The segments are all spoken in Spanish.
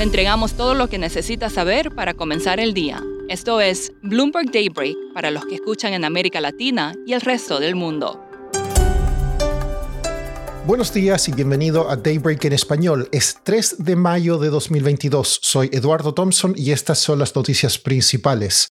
Le entregamos todo lo que necesita saber para comenzar el día. Esto es Bloomberg Daybreak para los que escuchan en América Latina y el resto del mundo. Buenos días y bienvenido a Daybreak en español. Es 3 de mayo de 2022. Soy Eduardo Thompson y estas son las noticias principales.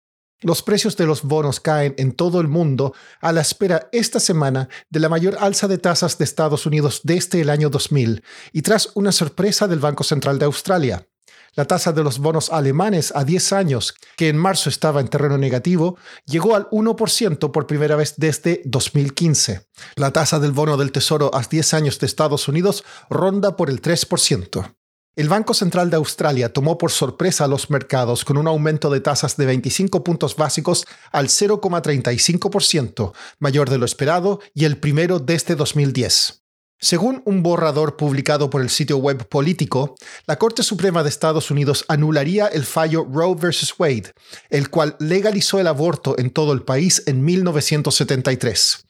Los precios de los bonos caen en todo el mundo a la espera esta semana de la mayor alza de tasas de Estados Unidos desde el año 2000 y tras una sorpresa del Banco Central de Australia. La tasa de los bonos alemanes a 10 años, que en marzo estaba en terreno negativo, llegó al 1% por primera vez desde 2015. La tasa del bono del Tesoro a 10 años de Estados Unidos ronda por el 3%. El Banco Central de Australia tomó por sorpresa a los mercados con un aumento de tasas de 25 puntos básicos al 0,35%, mayor de lo esperado y el primero desde 2010. Según un borrador publicado por el sitio web político, la Corte Suprema de Estados Unidos anularía el fallo Roe vs. Wade, el cual legalizó el aborto en todo el país en 1973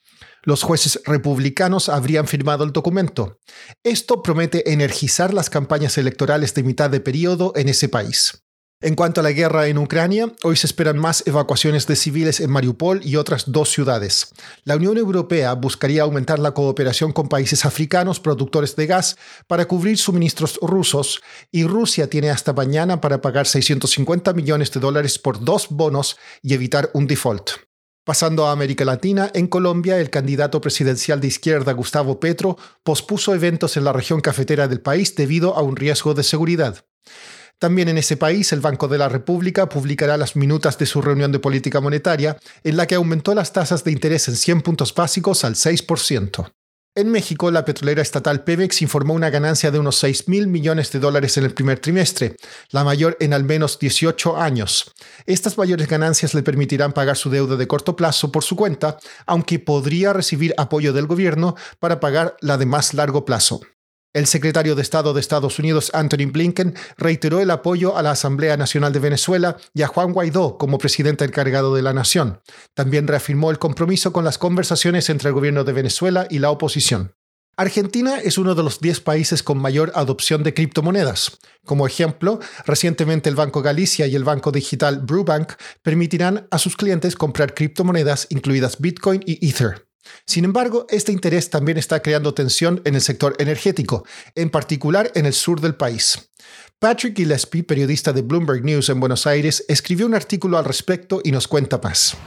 los jueces republicanos habrían firmado el documento. Esto promete energizar las campañas electorales de mitad de periodo en ese país. En cuanto a la guerra en Ucrania, hoy se esperan más evacuaciones de civiles en Mariupol y otras dos ciudades. La Unión Europea buscaría aumentar la cooperación con países africanos productores de gas para cubrir suministros rusos y Rusia tiene hasta mañana para pagar 650 millones de dólares por dos bonos y evitar un default. Pasando a América Latina, en Colombia el candidato presidencial de izquierda Gustavo Petro pospuso eventos en la región cafetera del país debido a un riesgo de seguridad. También en ese país, el Banco de la República publicará las minutas de su reunión de política monetaria, en la que aumentó las tasas de interés en 100 puntos básicos al 6%. En México, la petrolera estatal Pemex informó una ganancia de unos 6 mil millones de dólares en el primer trimestre, la mayor en al menos 18 años. Estas mayores ganancias le permitirán pagar su deuda de corto plazo por su cuenta, aunque podría recibir apoyo del gobierno para pagar la de más largo plazo. El secretario de Estado de Estados Unidos, Anthony Blinken, reiteró el apoyo a la Asamblea Nacional de Venezuela y a Juan Guaidó como presidente encargado de la nación. También reafirmó el compromiso con las conversaciones entre el gobierno de Venezuela y la oposición. Argentina es uno de los 10 países con mayor adopción de criptomonedas. Como ejemplo, recientemente el Banco Galicia y el banco digital Brubank permitirán a sus clientes comprar criptomonedas incluidas Bitcoin y Ether. Sin embargo, este interés también está creando tensión en el sector energético, en particular en el sur del país. Patrick Gillespie, periodista de Bloomberg News en Buenos Aires, escribió un artículo al respecto y nos cuenta más.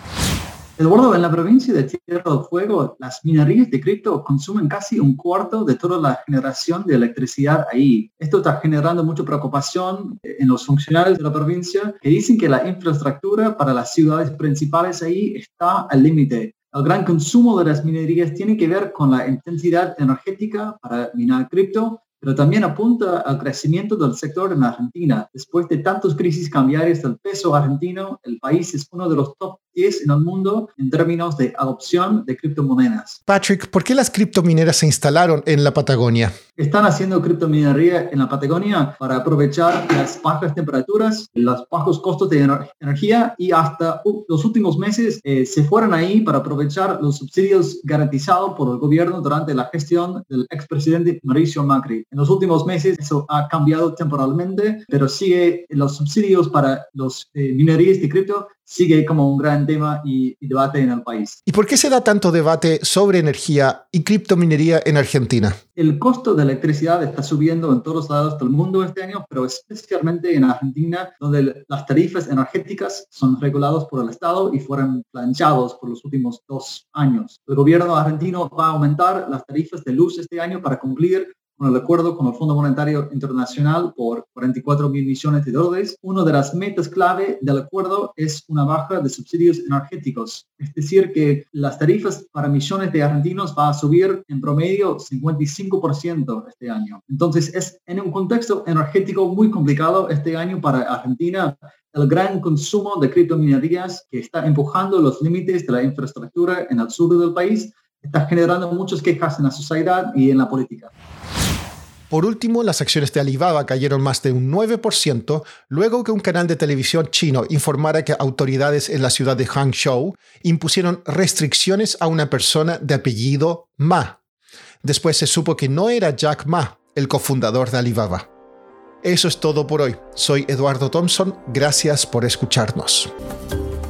Eduardo, en la provincia de Tierra del Fuego, las minerías de cripto consumen casi un cuarto de toda la generación de electricidad ahí. Esto está generando mucha preocupación en los funcionarios de la provincia que dicen que la infraestructura para las ciudades principales ahí está al límite el gran consumo de las minerías tiene que ver con la intensidad energética para minar cripto, pero también apunta al crecimiento del sector en Argentina. Después de tantas crisis cambiarias del peso argentino, el país es uno de los top 10 en el mundo en términos de adopción de criptomonedas. Patrick, ¿por qué las criptomineras se instalaron en la Patagonia? Están haciendo criptominería en la Patagonia para aprovechar las bajas temperaturas, los bajos costos de energía y hasta los últimos meses eh, se fueron ahí para aprovechar los subsidios garantizados por el gobierno durante la gestión del expresidente Mauricio Macri. En los últimos meses eso ha cambiado temporalmente, pero sigue los subsidios para los eh, minerías de cripto sigue como un gran tema y, debate en el país. ¿Y por qué se da tanto debate sobre energía y criptominería en Argentina? El costo de electricidad está subiendo en todos lados del mundo este año, pero especialmente en Argentina, donde las tarifas energéticas son reguladas por el Estado y fueron planchados por los últimos dos años. El gobierno argentino va a aumentar las tarifas de luz este año para cumplir con el acuerdo con el Fondo Monetario Internacional por 44 mil millones de dólares. Una de las metas clave del acuerdo es una baja de subsidios energéticos, es decir, que las tarifas para millones de argentinos va a subir en promedio 55% este año. Entonces, es en un contexto energético muy complicado este año para Argentina el gran consumo de criptominerías que está empujando los límites de la infraestructura en el sur del país está generando muchas quejas en la sociedad y en la política. Por último, las acciones de Alibaba cayeron más de un 9% luego que un canal de televisión chino informara que autoridades en la ciudad de Hangzhou impusieron restricciones a una persona de apellido Ma. Después se supo que no era Jack Ma, el cofundador de Alibaba. Eso es todo por hoy. Soy Eduardo Thompson. Gracias por escucharnos.